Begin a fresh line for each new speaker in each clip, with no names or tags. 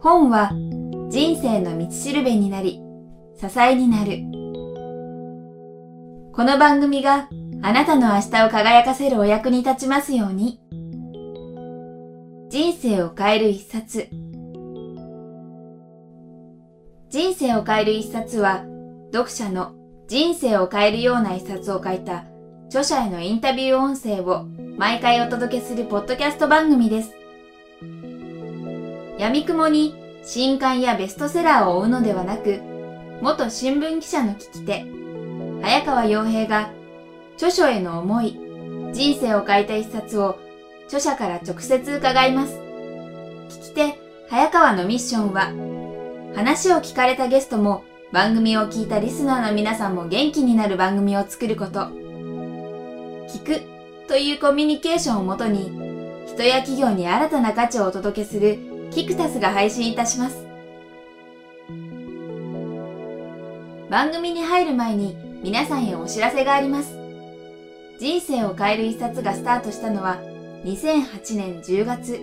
本は人生の道しるべになり、支えになる。この番組があなたの明日を輝かせるお役に立ちますように。人生を変える一冊。人生を変える一冊は、読者の人生を変えるような一冊を書いた著者へのインタビュー音声を毎回お届けするポッドキャスト番組です。闇雲に新刊やベストセラーを追うのではなく、元新聞記者の聞き手、早川洋平が著書への思い、人生を変えた一冊を著者から直接伺います。聞き手、早川のミッションは、話を聞かれたゲストも番組を聞いたリスナーの皆さんも元気になる番組を作ること。聞くというコミュニケーションをもとに、人や企業に新たな価値をお届けするキクタスが配信いたします。番組に入る前に皆さんへお知らせがあります。人生を変える一冊がスタートしたのは2008年10月。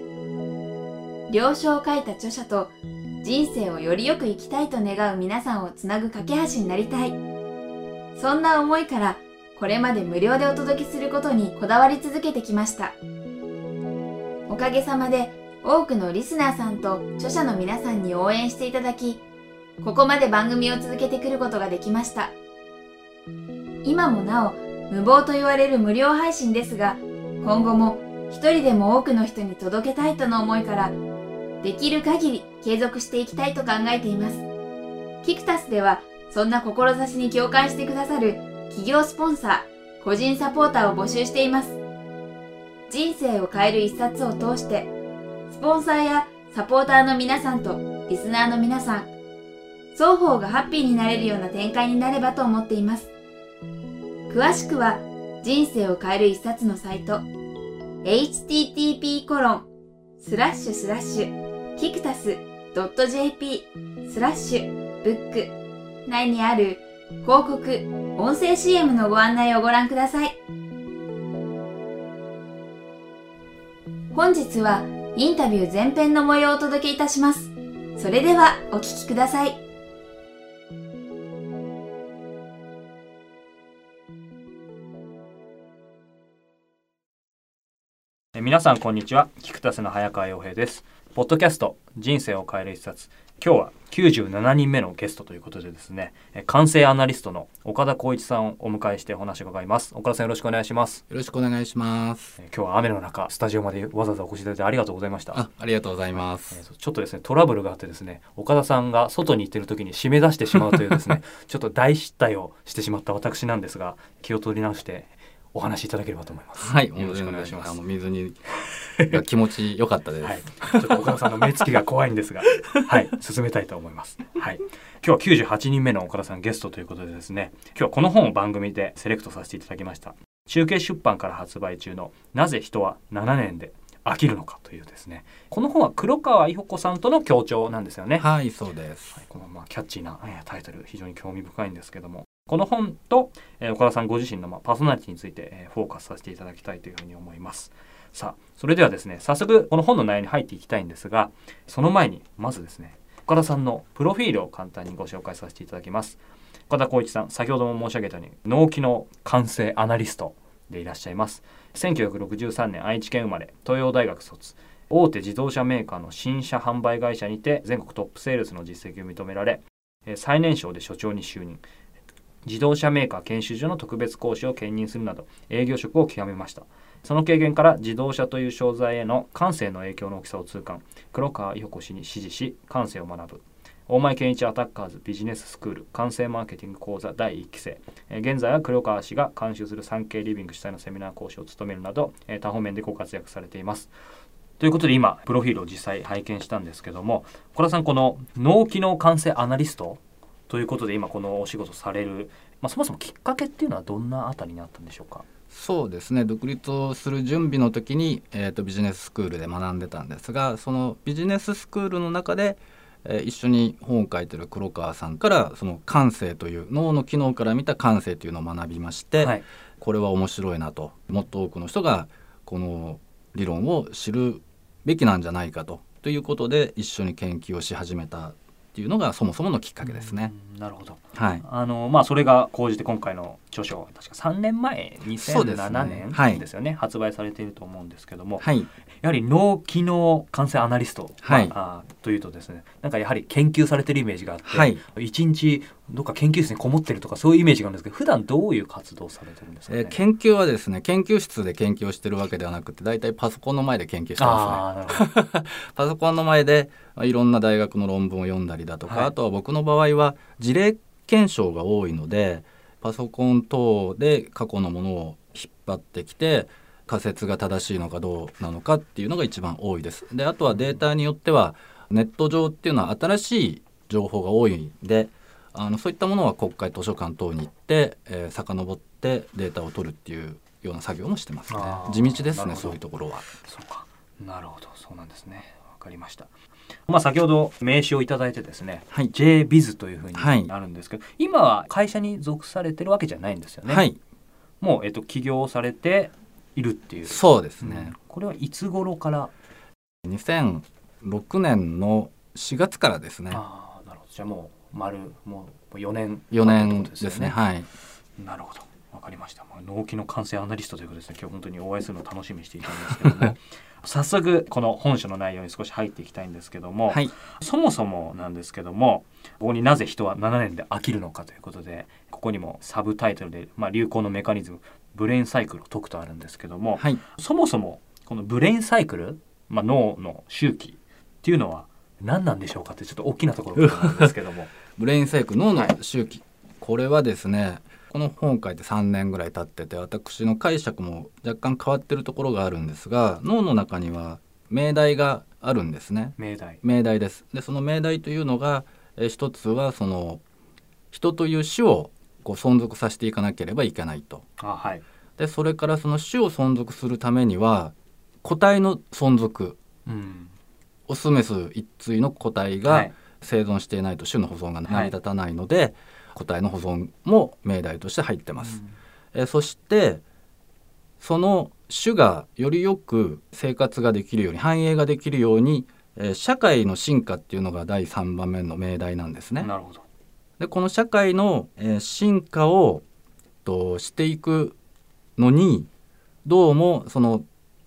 了承を書いた著者と人生をよりよく生きたいと願う皆さんをつなぐ架け橋になりたい。そんな思いからこれまで無料でお届けすることにこだわり続けてきました。おかげさまで多くのリスナーさんと著者の皆さんに応援していただき、ここまで番組を続けてくることができました。今もなお無謀と言われる無料配信ですが、今後も一人でも多くの人に届けたいとの思いから、できる限り継続していきたいと考えています。キクタスでは、そんな志に共感してくださる企業スポンサー、個人サポーターを募集しています。人生を変える一冊を通して、スポンサーやサポーターの皆さんとリスナーの皆さん、双方がハッピーになれるような展開になればと思っています。詳しくは、人生を変える一冊のサイト、http コロンスラッシュスラッシュキクタス .jp スラッシュブック内にある広告、音声 CM のご案内をご覧ください。本日はインタビュー前編の模様をお届けいたします。それではお聞きください。
皆さんこんにちは。菊田瀬の早川洋平です。ポッドキャスト人生を変える一冊今日は97人目のゲストということでですね完成アナリストの岡田光一さんをお迎えしてお話を伺います。岡田さんよろしくお願いします。
よろしくお願いします。
今日は雨の中スタジオまでわざわざお越しいただいてありがとうございました。
あありがとうございます。
ちょっとですねトラブルがあってですね岡田さんが外に行ってる時に締め出してしまうというですね ちょっと大失態をしてしまった私なんですが気を取り直してお話しいただければと思います。
はい、よろしくお願いします。あの水に気持ち良かったです。はい、
ちょっと岡田さんの目つきが怖いんですが、はい、進めたいと思います。はい、今日は98人目の岡田さんゲストということでですね、今日はこの本を番組でセレクトさせていただきました。中継出版から発売中のなぜ人は7年で飽きるのかというですねこの本は黒川伊保子さんとの協調なんですよね
はいそうです、
はい、このまあキャッチーな、えタイトル非常に興味深いんですけどもこの本と、えー、岡田さんご自身の、まあ、パーソナリティについて、えー、フォーカスさせていただきたいというふうに思います。さあ、それではですね、早速この本の内容に入っていきたいんですが、その前に、まずですね、岡田さんのプロフィールを簡単にご紹介させていただきます。岡田光一さん、先ほども申し上げたように、脳機能完成アナリストでいらっしゃいます。1963年愛知県生まれ、東洋大学卒。大手自動車メーカーの新車販売会社にて全国トップセールスの実績を認められ、最年少で所長に就任。自動車メーカー研修所の特別講師を兼任するなど営業職を極めました。その経験から自動車という商材への感性の影響の大きさを痛感。黒川伊保子氏に指示し感性を学ぶ。大前健一アタッカーズビジネススクール完成マーケティング講座第1期生。現在は黒川氏が監修する 3K リビング主催のセミナー講師を務めるなど多方面でご活躍されています。ということで今プロフィールを実際拝見したんですけども小田さんこの脳機能完成アナリストということで今このお仕事される、まあ、そもそもきっかけっていうのはどんなあたりにあったんでしょうか？
そうですね。独立をする準備の時に、えーと、ビジネススクールで学んでたんですがそのビジネススクールの中で、えー、一緒に本を書いてる黒川さんからその感性という脳の機能から見た感性というのを学びまして、はい、これは面白いなと。もっと多くの人がこの理論を知るべきなんじゃないかと。ということで一緒に研究をし始めたっていうのがそもそものきっかけですね。
うんなるほど。
はい、
あのまあそれが講じて今回の著書確か3年前
そうですね。
2007
はい。
年ですよね。発売されていると思うんですけども、
はい、
やはり脳機能感染アナリスト、
はい。
まあ、あというとですねなんかやはり研究されてるイメージがあって、
はい。
一日どっか研究室にこもってるとかそういうイメージがあるんですけど普段どういう活動をされてるんですか、ね？
えー研究はですね研究室で研究をしてるわけではなくて大体パソコンの前で研究してますね。パソコンの前でまあいろんな大学の論文を読んだりだとか、
はい。
あとは僕の場合は事例検証が多いのでパソコン等で過去のものを引っ張ってきて仮説が正しいのかどうなのかっていうのが一番多いです。であとはデータによってはネット上っていうのは新しい情報が多いんであのそういったものは国会図書館等に行って、えー、遡ってデータを取るっていうような作業もしてますね。地道ですねそういうところは。
そうか。なるほど。そうなんですね。わかりましたまあ先ほど名刺をいただいてですね
はい。
JBiz というふう
はい。
になるんですけど、今は会社に属されてるわけじゃないんですよね、
はい。
もう、えっと、起業されているっていう。
そうですね。
うん、これはいつ頃から、
2006年の4月からですね。
ああなるほど。じゃあもう丸もう4年
4
って
年ですね。はい。
なるほどわかりました、まあ、脳機能感染アナリストということですね。今日本当にお会いするのを楽しみにしていたんですけども。早速この本書の内容に少し入っていきたいんですけども、
はい。
そもそもなんですけどもここになぜ人は7年で飽きるのかということでここにもサブタイトルで、まあ、流行のメカニズムブレインサイクルを解くとあるんですけども、
はい。
そもそもこのブレインサイクル、まあ、脳の周期っていうのは何なんでしょうかってちょっと大きなところなんですけども。
ブレインサイクル脳の
はい
周期、これはですねこの本を書いて3年ぐらい経ってて私の解釈も若干変わってるところがあるんですが脳の中には命題があるんですね。
命題。
命題です。でその命題というのが、えー一つはその人という種をこう存続させていかなければいけないと。
あはい。
でそれからその種を存続するためには個体の存続。
うん。
オスメス一対の個体が
はい。
生存していないと種の保存が成り立たないので、個体の保存も命題として入ってます。えーそしてその種がよりよく生活ができるように繁栄ができるように、えー社会の進化っていうのが第3番目の命題なんですね。
なるほど
でこの社会の、えー進化をとしていくのにどうもその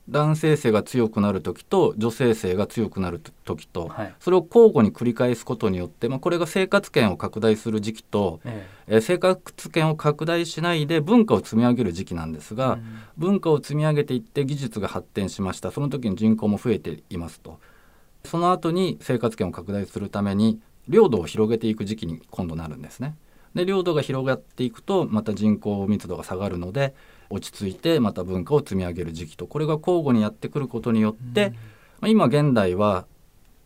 男性性が強くなる時と女性性が強くなる時と
はい。
それを交互に繰り返すことによって、まあ、これが生活圏を拡大する時期と、
え
え。ー生活圏を拡大しないで文化を積み上げる時期なんです
え
が、
うん。
文化を積み上げていって技術が発展しました。その時に人口も増えていますと。その後に生活圏を拡大するために領土を広げていく時期に今度なるんですね。で領土が広がっていくとまた人口密度が下がるので落ち着いてまた文化を積み上げる時期とこれが交互にやってくることによって、まあ今現代は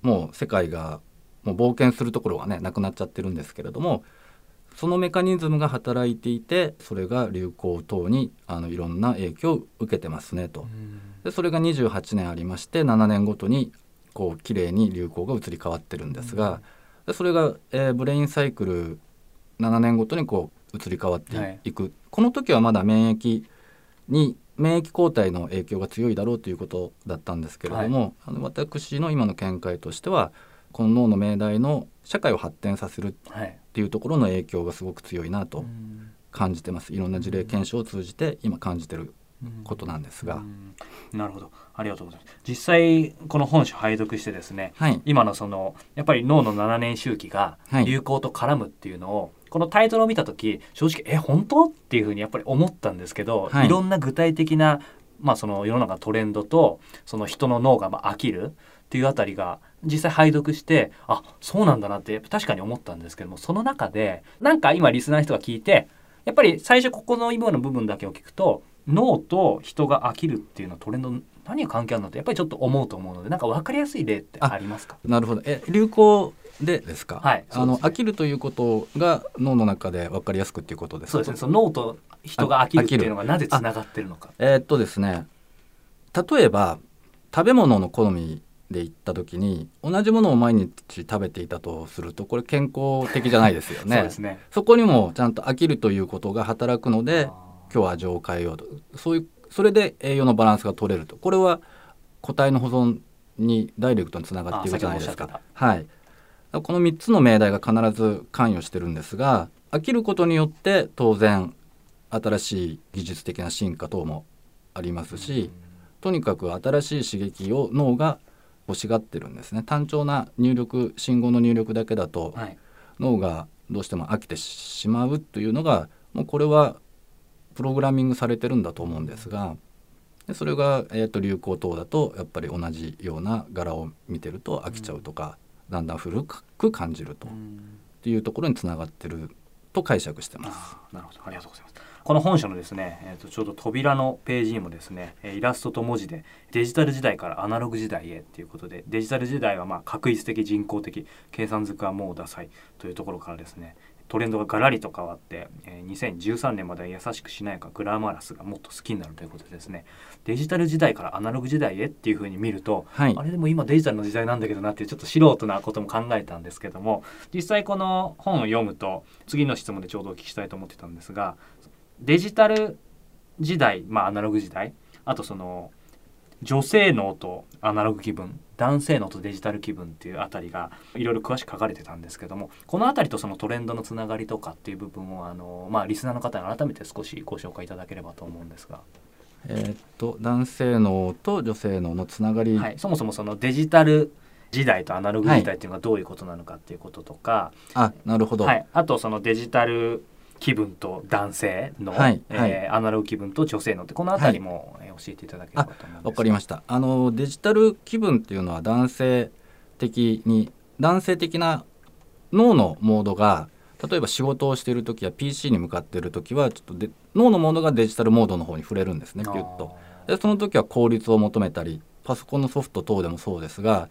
もう世界がもう冒険するところがねなくなっちゃってるんですけれどもそのメカニズムが働いていてそれが流行等にあのいろんな影響を受けてますねと。
う。ん。
でそれが28年ありまして7年ごとにこう綺麗に流行が移り変わってるんですが、でそれが、えーブレインサイクル7年ごとにこう移り変わってい,、
はい。
くこの時はまだ免疫に免疫抗体の影響が強いだろうということだったんですけれども、あの私の今の見解としてはこの脳の命題の社会を発展させるっ
はい
ていうところの影響がすごく強いなと
うん。
感じてます。いろんな事例検証を通じて今感じてる
うん。
ことなんですが、
うん。なるほど。ありがとうございます。実際この本書拝読してですね
はい。
今のそのやっぱり脳の7年周期が
はい。
流行と絡むっていうのを、このタイトルを見た時正直え本当？っていうふうにやっぱり思ったんですけど、
はい。
い、ろんな具体的な、まあ、その世の中のトレンドとその人の脳がまあ飽きるっていうあたりが実際拝読してあそうなんだなって確かに思ったんですけどもその中でなんか今リスナーの人が聞いてやっぱり最初ここの今の部分だけを聞くと脳と人が飽きるっていうのトレンド何が関係あるのってやっぱりちょっと思うと思うのでなんか分かりやすい例ってありますか？
なるほど。え流行でですか、
はい。
あの
ね。
飽きるということが脳の中で分かりやすくっていうことですか？
そうですね。その脳と人が飽きるっていうのがなぜつながってるのか。
えーっとですね。例えば食べ物の好みで言った時に同じものを毎日食べていたとするとこれ健康的じゃないですよね。
そうですね。
そこにもちゃんと飽きるということが働くので
あ
今日は味を変えようとそういうそれで栄養のバランスが取れると。これは個体の保存にダイレクトにつながっていくじゃないですか。はい、この3つの命題が必ず関与してるんですが飽きることによって当然新しい技術的な進化等もありますし、とにかく新しい刺激を脳が欲しがってるんですね。単調な入力信号の入力だけだと
はい。
脳がどうしても飽きてしまうというのがもうこれはプログラミングされてるんだと思うんですがでそれが、えー、と流行等だとやっぱり同じような柄を見てると飽きちゃうとか、だんだん古く感じると。っていうところにつながってると解釈してます。
なるほど。ありがとうございます。この本書のですね、えー、とちょうど扉のページにもですねえイラストと文字でデジタル時代からアナログ時代へということでデジタル時代はまあ確率的人工的計算づくはもうダサいというところからですねトレンドがガラリと変わって、えー2013年までは優しくしなやかグラマラスがもっと好きになるということでですね。デジタル時代からアナログ時代へっていうふうに見ると
はい。
あれでも今デジタルの時代なんだけどなっていうちょっと素人なことも考えたんですけども実際この本を読むと次の質問でちょうどお聞きしたいと思ってたんですがデジタル時代まあアナログ時代あとその女性脳とアナログ気分男性脳とデジタル気分っていうあたりがいろいろ詳しく書かれてたんですけどもこのあたりとそのトレンドのつながりとかっていう部分をあの、まあ、リスナーの方に改めて少しご紹介いただければと思うんですが、
えーっと男性脳と女性脳のつながり、
はい、そもそもそのデジタル時代とアナログ時代っていうのがどういうことなのかっていうこととか、
あなるほど、
はい、あとそのデジタル気分と男性の、
はい
えー
はい。
アナログ気分と女性のってこのあたりも、えー教えていただければと思うんです
わかりました。あのデジタル気分っていうのは男性的に男性的な脳のモードが例えば仕事をしている時や PC に向かっている時はちょっとで脳のモードがデジタルモードの方に触れるんですねピュッと。でその時は効率を求めたりパソコンのソフト等でもそうですが、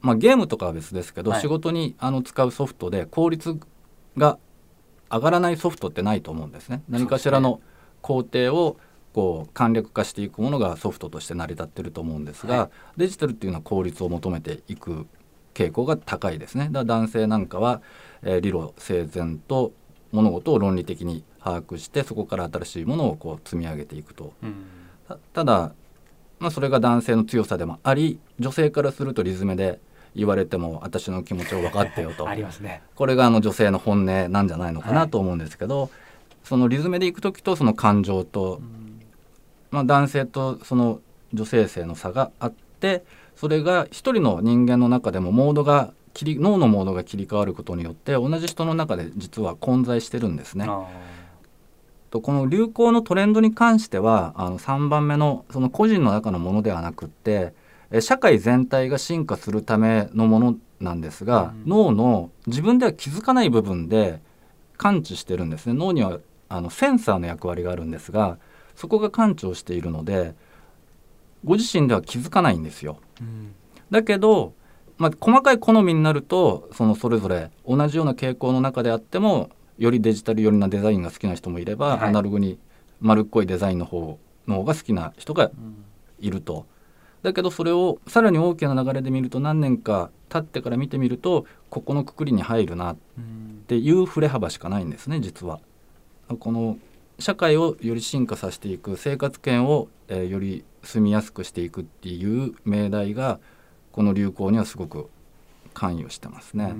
まあ、ゲームとかは別ですけど、
はい。
仕事にあの使うソフトで効率が上がらないソフトってないと思うんですね。何かしらの工程をこう簡略化していくものがソフトとして成り立ってると思うんですが、
はい
デジタルっていうのは効率を求めていく傾向が高いですね。だから男性なんかは、えー理路整然と物事を論理的に把握してそこから新しいものをこう積み上げていくと
うん
たただ、まあ、それが男性の強さでもあり女性からするとリズムで言われても私の気持ちを分かってよと
ありますね。
これがあの女性の本音なんじゃないのか
は
ないと思うんですけど、そのリズムでいく時とその感情と、まあ、男性とその女性性の差があってそれが一人の人間の中でもモードが切り脳のモードが切り替わることによって同じ人の中で実は混在してるんですね。
あ
とこの流行のトレンドに関してはあの3番目のその個人の中のものではなくってえ社会全体が進化するためのものなんですが、
うん。
脳の自分では気づかない部分で感知してるんですね。脳にはあのセンサーの役割があるんですがそこが感知をしているのでご自身では気づかないんですよ。
ーうん。
だけど、まあ、細かい好みになるとそのそれぞれ同じような傾向の中であってもよりデジタル寄りなデザインが好きな人もいれば、
はい。
アナログに丸っこいデザインの方の方が好きな人がいると。だけどそれをさらに大きな流れで見ると何年か経ってから見てみるとここのくくりに入るなっていう振れ幅しかないんですね実は。この社会をより進化させていく生活圏を、えーより住みやすくしていくっていう命題がこの流行にはすごく関与してますね。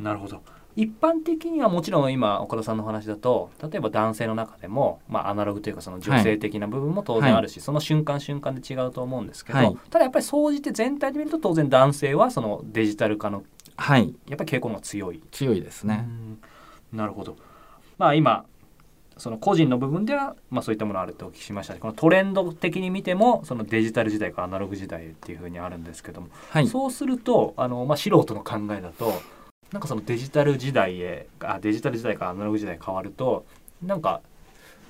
なるほど一般的にはもちろん今岡田さんのお話だと例えば男性の中でも、まあ、アナログというかその女性的な部分も当然あるし、その瞬間瞬間で違うと思うんですけど、
はい
ただやっぱり総じて全体で見ると当然男性はそのデジタル化の
はい
やっぱり傾向が強い。
強いですね。
うんなるほど。まあ今その個人の部分では、まあ、そういったものあるってお聞きしましたしこのトレンド的に見てもそのデジタル時代からアナログ時代っていうふうにあるんですけども、
はい
そうするとあの、まあ、素人の考えだとなんかそのデジタル時代へあデジタル時代からアナログ時代へ変わるとなんか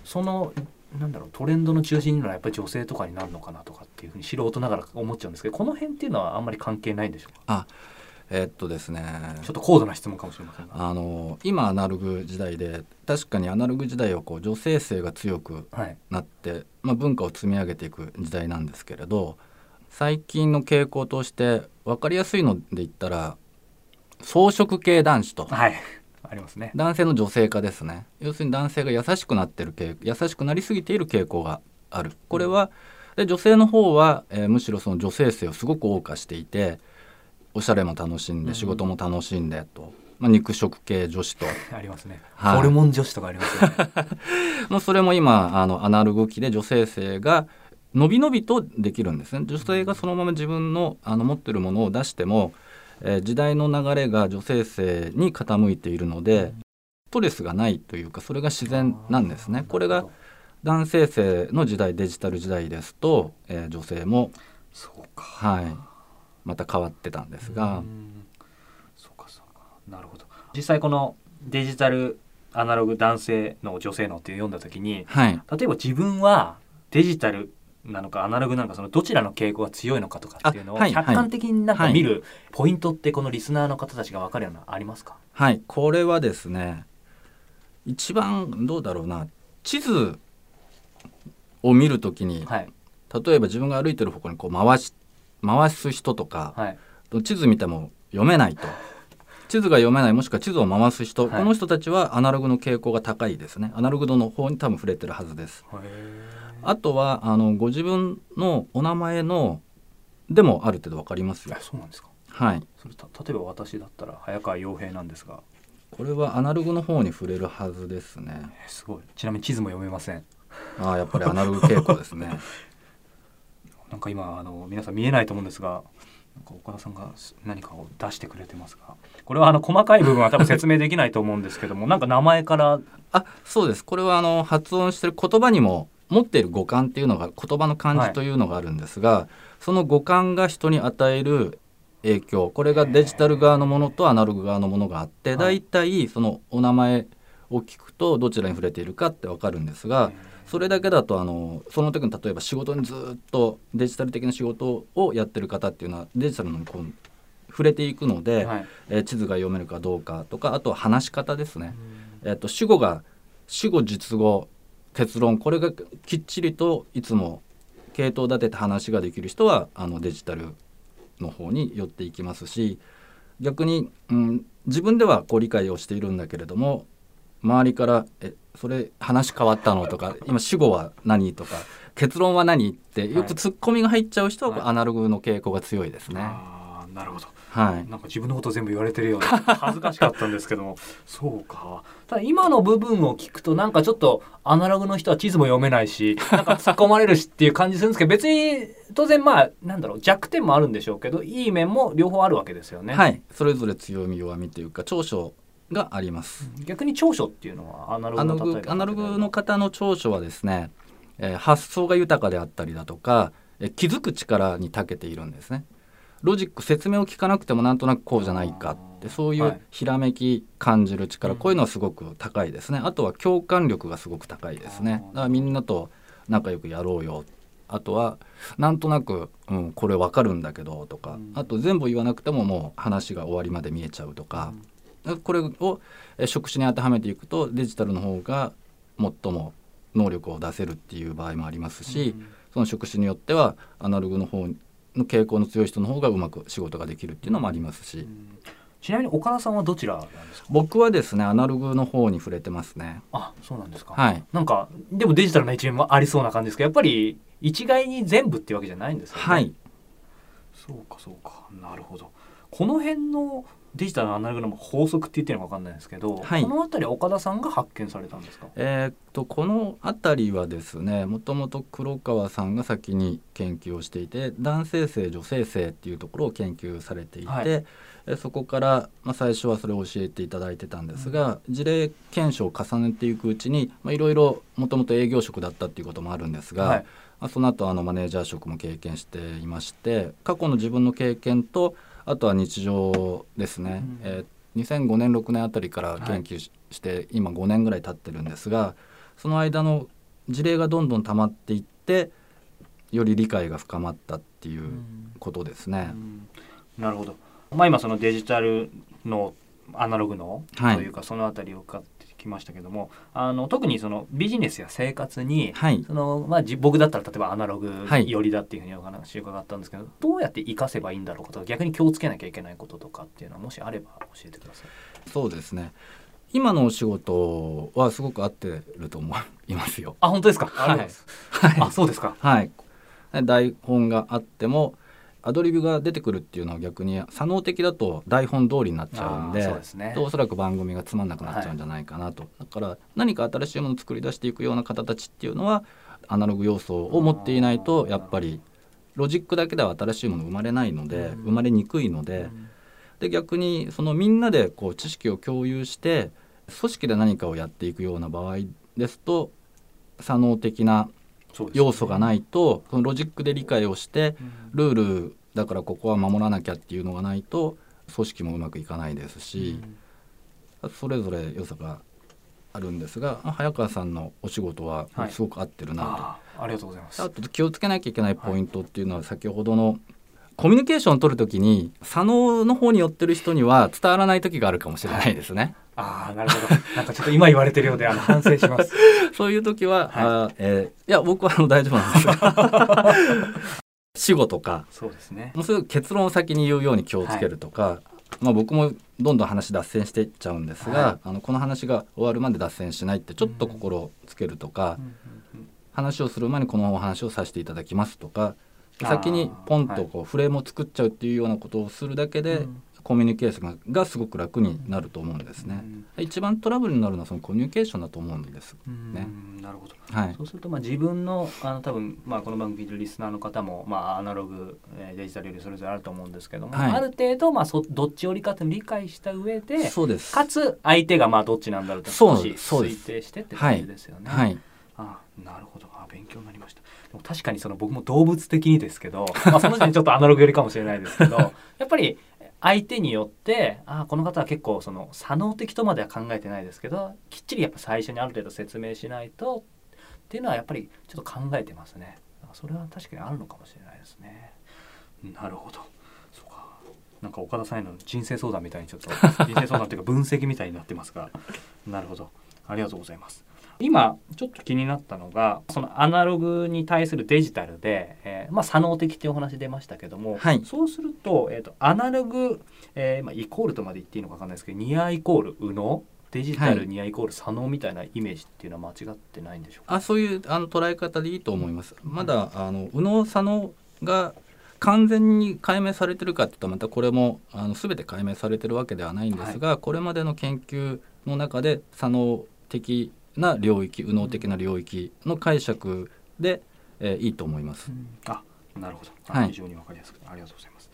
そのなんだろうトレンドの中心にはやっぱり女性とかになるのかなとかっていうふうに素人ながら思っちゃうんですけどこの辺っていうのはあんまり関係ないんでしょうか？
えーっとですね。
ちょっと高度な質問かもしれませんが。
あの今アナログ時代で確かにアナログ時代はこう女性性が強く
はい。
なって、まあ、文化を積み上げていく時代なんですけれど最近の傾向として分かりやすいので言ったら草食系男子と。
はい、ありますね。
男性の女性化ですね。要するに男性が優しくなってる傾優しくなりすぎている傾向がある。これはで女性の方は、えーむしろその女性性をすごく謳歌していておしゃれも楽しん
うん。
で仕事も楽しんでと、まあ、肉食系女子と。
ありますね、
はい。
ホルモン女子とかありますよね。
もうそれも今あのアナログ機で女性性が伸び伸びとできるんですね。女性がそのまま自分のあの持ってるものを出しても、えー時代の流れが女性性に傾いているのでストレスがないというかそれが自然なんですね。これが男性性の時代デジタル時代ですと、えー女性も、はい、また変わってたんですが、
うん。そうかそうか。なるほど。実際このデジタルアナログ男性の女性のって読んだ時に
はい、
例えば自分はデジタルなのかアナログなのかそのどちらの傾向が強いのかとかっていうのを客観的になんか見るポイントってこのリスナーの方たちが分かるようなのありますか？
はい、これはですね一番どうだろうな地図を見るときに、
はい。
例えば自分が歩いてる方向にこう回し回す人とか、
はい。
地図見ても読めないと地図が読めないもしくは地図を回す人、
はい。
この人たちはアナログの傾向が高いですね。アナログ度の方に多分触れてるはずです。あとはあのご自分のお名前のでもある程度わかりますよ。
えそうなんですか？
はい。
それた例えば私だったら早川洋平なんですが。
これはアナログの方に触れるはずですね。
えすごい。ちなみに地図も読めません。
ああやっぱりアナログ傾向ですね。
なんか今あの皆さん見えないと思うんですが岡田さんが何かを出してくれてますがこれはあの細かい部分は多分説明できないと思うんですけどもなんか名前から。
あそうです。これはあの発音してる言葉にも持っている語感っていうのが言葉の漢字というのがあるんですが、その語感が人に与える影響これがデジタル側のものとアナログ側のものがあって
はい。
大体そのお名前を聞くとどちらに触れているかってわかるんですがそれだけだとあのその時に例えば仕事にずっとデジタル的な仕事をやってる方っていうのはデジタルのにこう触れていくので、
はい
えー地図が読めるかどうかとかあとは話し方ですね。えっと主語が主語実語結論これがきっちりといつも系統立てて話ができる人はあのデジタルの方に寄っていきますし逆に、うん、自分ではこう理解をしているんだけれども周りから「えそれ話変わったの?」とか「今主語は何?」とか「結論は何?」ってよくツッコミが入っちゃう人は、
はい
アナログの傾向が強いですね。
あーなるほど
はい、
なんか自分のこと全部言われてるような 恥ずかしかったんですけどもそうかただ今の部分を聞くとなんかちょっとアナログの人は地図も読めないしなんか突っ込まれるしっていう感じするんですけど別に当然まあなんだろう弱点もあるんでしょうけどいい面も両方あるわけですよね。
はい、それぞれ強み弱みというか長所があります。
逆に長所っていうのはアナログの
アナログの方の長所はですね、えー発想が豊かであったりだとか、えー気づく力に長けているんですね。ロジック説明を聞かなくてもなんとなくこうじゃないかってそうい
はいう
ひらめき感じる力、
うん
こういうのはすごく高いですね。あとは共感力がすごく高いですね。だからみんなと仲良くやろうよ。あとはなんとなく、うん、これわかるんだけどとか、
うん
あと全部言わなくてももう話が終わりまで見えちゃうとか、これをえー職種に当てはめていくとデジタルの方が最も能力を出せるっていう場合もありますし、その職種によってはアナログの方の傾向の強い人の方がうまく仕事ができるっていうのもありますし、
ちなみに岡田さんはどちらなんですか？
僕はですねアナログの方に触れてますね。
あそうなんですか、
はい。
なんかでもデジタルな一面もありそうな感じですけどやっぱり一概に全部っていうわけじゃないんですよね。
はい、
そうかそうか。なるほど。この辺のデジタルのアナログの法則って言ってるのか分かんないんですけど、
はい。
この辺りは岡田さんが発見されたんですか？
えーっとこの辺りはですねもともと黒川さんが先に研究をしていて男性性女性性っていうところを研究されていて、
はい。
えそこから、まあ、最初はそれを教えていただいてたんですが、事例検証を重ねていくうちにまあいろいろもともと営業職だったっていうこともあるんですが、
はい。
まあ、その後あのマネージャー職も経験していまして過去の自分の経験とあとは日常ですね、
うん。
えー2005年6年あたりから研究し,、て今5年ぐらい経ってるんですがその間の事例がどんどん溜まっていってより理解が深まったっていうことですね。
なるほど、まあ、今そのデジタルのアナログの
はい。
というかその辺りを伺ってきましたけども、あの特にそのビジネスや生活に
はい
そのまあ、じ僕だったら例えばアナログ
はい
寄りだっていうふうにお話伺ったんですけど、どうやって活かせばいいんだろうかとか逆に気をつけなきゃいけないこととかっていうのはもしあれば教えてください。
そうですね今のお仕事はすごく合ってると思いますよ。
あ本当ですか？ありがとうございあそうですか。
はい、台本があってもアドリブが出てくるっていうのは逆に左脳的だと台本通りになっちゃうんで
そね。
おそらく番組がつまんなくなっちゃうんじゃないかなと、だから何か新しいものを作り出していくような方たちっていうのはアナログ要素を持っていないとやっぱりロジックだけでは新しいもの生まれないので
うん。
生まれにくいのでで逆にそのみんなでこう知識を共有して組織で何かをやっていくような場合ですと左脳的な要素がないとそのロジックで理解をしてルールだからここは守らなきゃっていうのがないと組織もうまくいかないですし、それぞれ良さがあるんですがあ早川さんのお仕事は
はい。
すごく合ってるなと。
ありがとうございます。
あと気をつけなきゃいけないポイントっていうのは先ほどのコミュニケーションを取るときに左脳の方に寄ってる人には伝わらない時があるかもしれないですね。
ああなるほど。なんかちょっと今言われてるようであの反省します。
そういう時は、
はい。
あえーいや僕はあの大丈夫なんですよ。死後とか。
そうですね。
もうすぐ結論を先に言うように気をつけるとか、まあ、僕もどんどん話脱線していっちゃうんですが、
はい。
あのこの話が終わるまで脱線しないってちょっと心をつけるとか、話をする前にこのお話をさせていただきますとか先にポンとこうフレームを作っちゃうっていうようなことをするだけで、
うん
コミュニケーションがすごく楽になると思うんですね。一番トラブルになるのはそのコミュニケーションだと思うんです。
うん
ね
なるほど
はい
そうするとまあ自分のあの多分まあこの番組聞いてるリスナーの方もまあアナログ、えーデジタルよりそれぞれあると思うんですけども、
はい
ある程度まあそどっち寄りかっていうのを理解した上で
そうです。
かつ相手がまあどっちなんだろうって
そう
少し推定してって感じですよね。
はい。
あなるほど。あ勉強になりました。でも確かにその僕も動物的にですけど、まあ、その時点でちょっとアナログ寄りかもしれないですけど やっぱり相手によってあこの方は結構その左脳的とまでは考えてないですけどきっちりやっぱ最初にある程度説明しないとっていうのはやっぱりちょっと考えてますね。あそれは確かにあるのかもしれないですね。なるほど。そうか。なんか岡田さんへの人生相談みたいにちょっと人生相談っていうか分析みたいになってますが。なるほど。ありがとうございます今ちょっと気になったのがそのアナログに対するデジタルで、えーまあ、左脳的っていうお話出ましたけども、
はい。
そうすると,、えー、とアナログ、えーまあ、イコールとまで言っていいのか分かんないですけどニアイコール右脳？デジタ
はい。
ルニアイコール左脳みたいなイメージっていうのは間違ってないんでしょうか、
あそういうあの捉え方でいいと思います。まだあの右脳左脳が完全に解明されてるかっていったらまたこれもあの全て解明されてるわけではないんですが、これまでの研究の中で左脳的な領域右脳的な領域の解釈で、えーいいと思います。
あなるほど。あ
はい。
非常に分かりやすく。てありがとうございます。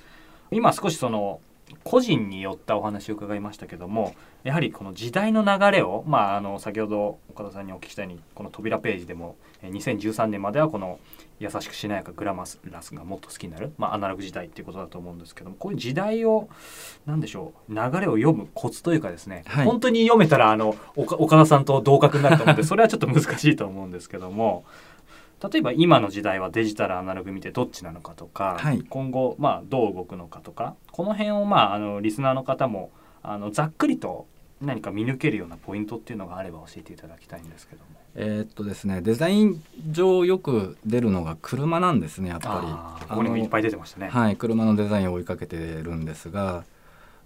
今少しその個人によったお話を伺いましたけどもやはりこの時代の流れを、まあ、あの先ほど岡田さんにお聞きしたようにこの扉ページでもえー2013年まではこの優しくしなやかグラマラスがもっと好きになる、まあ、アナログ時代っていうことだと思うんですけどもこういう時代を何でしょう流れを読むコツというかですね、
はい。
本当に読めたらあの岡岡田さんと同格になると思うんでそれはちょっと難しいと思うんですけども例えば今の時代はデジタルアナログ見てどっちなのかとか、
はい
今後まあどう動くのかとかこの辺をまああのリスナーの方もあのざっくりと何か見抜けるようなポイントっていうのがあれば教えていただきたいんですけども。
えーっとですねデザイン上よく出るのが車なんですねやっぱり。
ここにもいっぱい出てましたね。
はい、車のデザインを追いかけてるんですが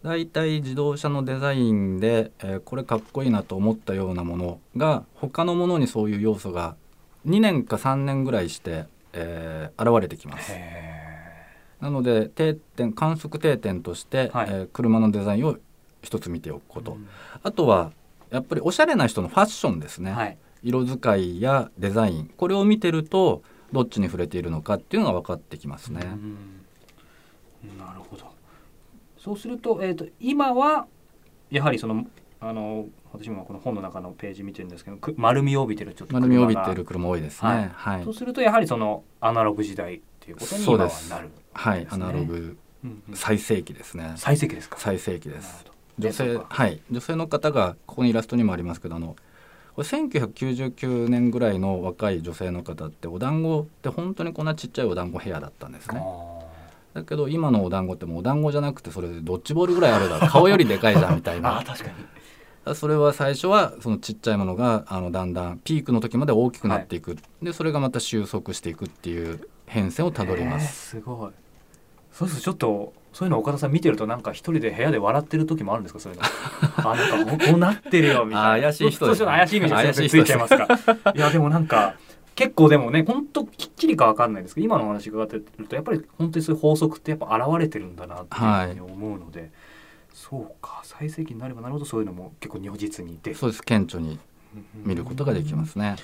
大体自動車のデザインで、えーこれかっこいいなと思ったようなものが他のものにそういう要素が2年か3年ぐらいして、えー現れてきます。
へ
なので定点観測定点として、
はい
えー車のデザインを一つ見ておく
ー
こと、あとはやっぱりおしゃれな人のファッションですね、
はい。
色使いやデザインこれを見てるとどっちに触れているのかっていうのが分かってきますね。
うんなるほど。そうすると,、えー、と今はやはりそのあの私もこの本の中のページ見てるんですけどく丸みを帯びてるちょっと
丸みを帯びてる車多いです
はい
ね。はい
そうするとやはりそのアナログ時代っていうことに今は
そうです
なる。
はい、アナログ
うんうん
最盛期ですね。
最適ですか？
最盛期です。女性はい女性の方がここにイラストにもありますけどあのこれ1999年ぐらいの若い女性の方ってお団子って本当にこんなちっちゃいお団子ヘアだったんですね。だけど今のお団子ってもうお団子じゃなくてそれドッジボールぐらいあるだろ顔よりでかいじゃんみたい
あ
な
あ確かに。
それは最初はそのちっちゃいものがあのだんだんピークの時まで大きくなっていく、でそれがまた収束していくっていう変遷をたどりま
えー
す。
すごい。そうするとちょっとそういうの岡田さん見てるとなんか一人で部屋で笑ってる時もあるんですかそういうの。あなんかこうなってるよみたいな。
あ怪しい人ですね
怪しいイメージついちゃいますか。いやでもなんか結構でもねほんときっちりかわかんないですけど今のお話伺ってるとやっぱり本当にそういう法則ってやっぱ現れてるんだなっていうふうに思うので、そうか最盛期になればなるほどそういうのも結構如実に出
そうです顕著に見ることができますね。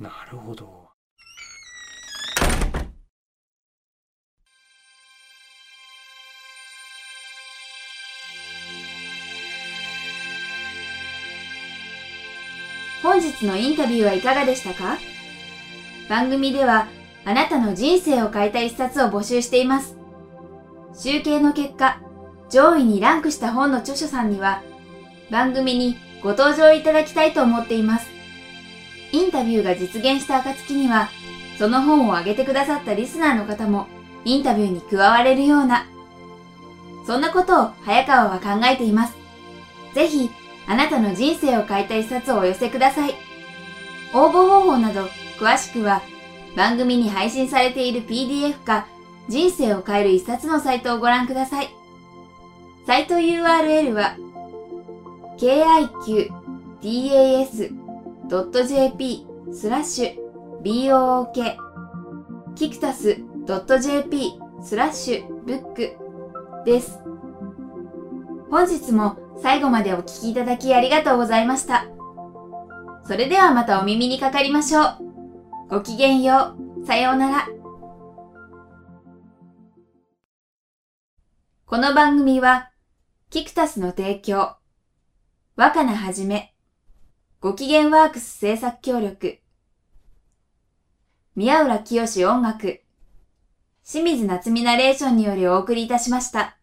なるほど。
本日のインタビューはいかがでしたか？番組ではあなたの人生を変えた一冊を募集しています。集計の結果、上位にランクした本の著書さんには番組にご登場いただきたいと思っています。インタビューが実現した暁には、その本を挙げてくださったリスナーの方もインタビューに加われるような、そんなことを早川は考えています。ぜひ、あなたの人生を変えた一冊をお寄せください。応募方法など詳しくは番組に配信されている PDF か人生を変える一冊のサイトをご覧ください。サイト URL は kiqdas.jp スラッシュ book キクタス .jp スラッシュブックです。本日も最後までお聞きいただきありがとうございました。それではまたお耳にかかりましょう。ごきげんよう。さようなら。この番組は、キクタスの提供、若菜はじめ、ご機嫌ワークス制作協力、宮浦清志音楽、清水夏美ナレーションによりお送りいたしました。